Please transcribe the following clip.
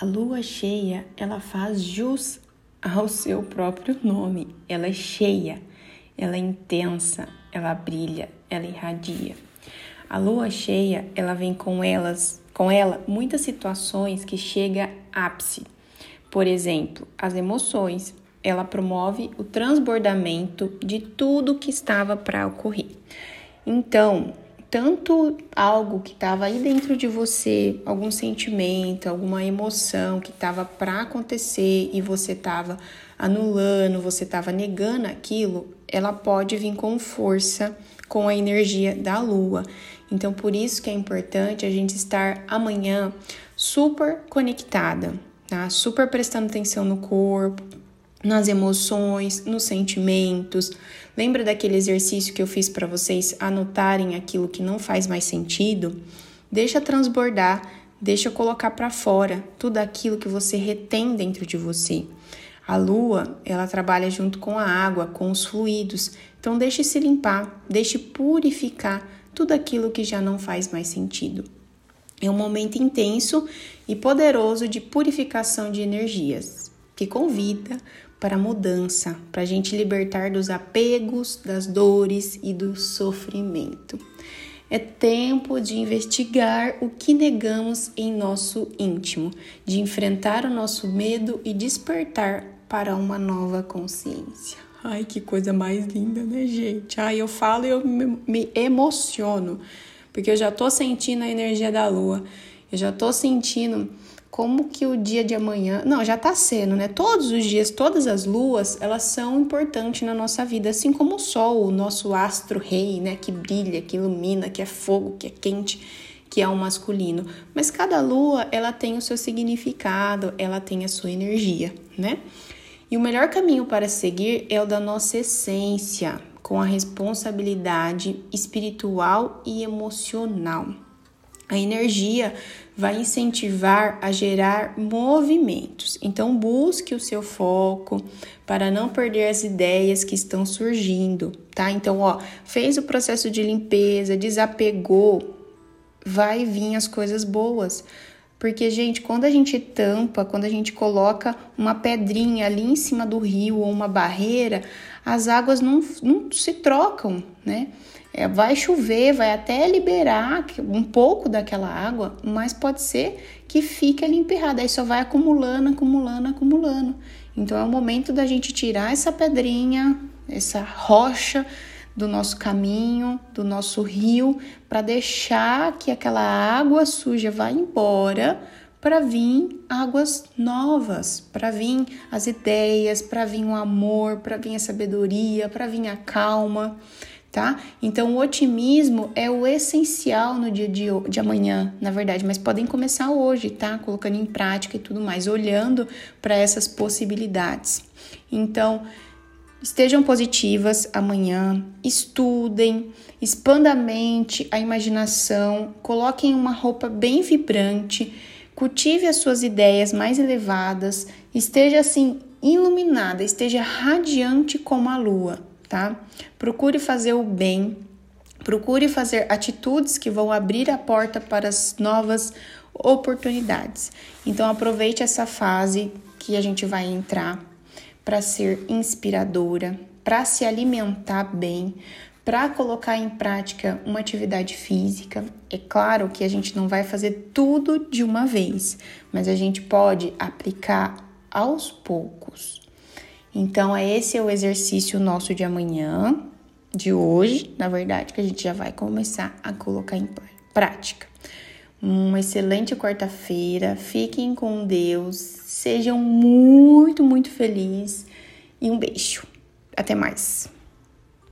A lua cheia, ela faz jus ao seu próprio nome. Ela é cheia, ela é intensa, ela brilha, ela irradia. A lua cheia, ela vem com elas, com ela muitas situações que chega ápice. Por exemplo, as emoções. Ela promove o transbordamento de tudo que estava para ocorrer. Então, tanto algo que estava aí dentro de você, algum sentimento, alguma emoção que estava para acontecer e você estava anulando, você estava negando aquilo, ela pode vir com força com a energia da lua. Então, por isso que é importante a gente estar amanhã super conectada, tá? Super prestando atenção no corpo, nas emoções, nos sentimentos. Lembra daquele exercício que eu fiz para vocês anotarem aquilo que não faz mais sentido? Deixa transbordar, deixa colocar para fora tudo aquilo que você retém dentro de você. A lua, ela trabalha junto com a água, com os fluidos. Então deixe se limpar, deixe purificar tudo aquilo que já não faz mais sentido. É um momento intenso e poderoso de purificação de energias, que convida para mudança, para a gente libertar dos apegos, das dores e do sofrimento. É tempo de investigar o que negamos em nosso íntimo, de enfrentar o nosso medo e despertar para uma nova consciência. Ai, que coisa mais linda, né, gente? Ai, eu falo e eu me emociono, porque eu já tô sentindo a energia da lua, eu já tô sentindo como que o dia de amanhã, não, já tá sendo, né? Todos os dias, todas as luas, elas são importantes na nossa vida, assim como o sol, o nosso astro rei, né, que brilha, que ilumina, que é fogo, que é quente, que é o masculino. Mas cada lua, ela tem o seu significado, ela tem a sua energia, né? E o melhor caminho para seguir é o da nossa essência, com a responsabilidade espiritual e emocional. A energia vai incentivar a gerar movimentos. Então, busque o seu foco para não perder as ideias que estão surgindo, tá? Então, ó, fez o processo de limpeza, desapegou, vai vir as coisas boas. Porque, gente, quando a gente tampa, quando a gente coloca uma pedrinha ali em cima do rio ou uma barreira, as águas não, não se trocam, né? É, vai chover, vai até liberar um pouco daquela água, mas pode ser que fique ali emperrada, aí só vai acumulando, acumulando, acumulando. Então é o momento da gente tirar essa pedrinha, essa rocha do nosso caminho, do nosso rio, para deixar que aquela água suja vá embora, para vir águas novas, para vir as ideias, para vir o amor, para vir a sabedoria, para vir a calma tá? Então, o otimismo é o essencial no dia de, de amanhã, na verdade, mas podem começar hoje, tá? Colocando em prática e tudo mais, olhando para essas possibilidades. Então, estejam positivas amanhã, estudem, expanda a mente, a imaginação, coloquem uma roupa bem vibrante, cultive as suas ideias mais elevadas, esteja assim iluminada, esteja radiante como a lua tá? Procure fazer o bem, procure fazer atitudes que vão abrir a porta para as novas oportunidades. Então aproveite essa fase que a gente vai entrar para ser inspiradora, para se alimentar bem, para colocar em prática uma atividade física. É claro que a gente não vai fazer tudo de uma vez, mas a gente pode aplicar aos poucos. Então, é esse é o exercício nosso de amanhã, de hoje, na verdade, que a gente já vai começar a colocar em prática. Uma excelente quarta-feira, fiquem com Deus, sejam muito, muito felizes e um beijo. Até mais.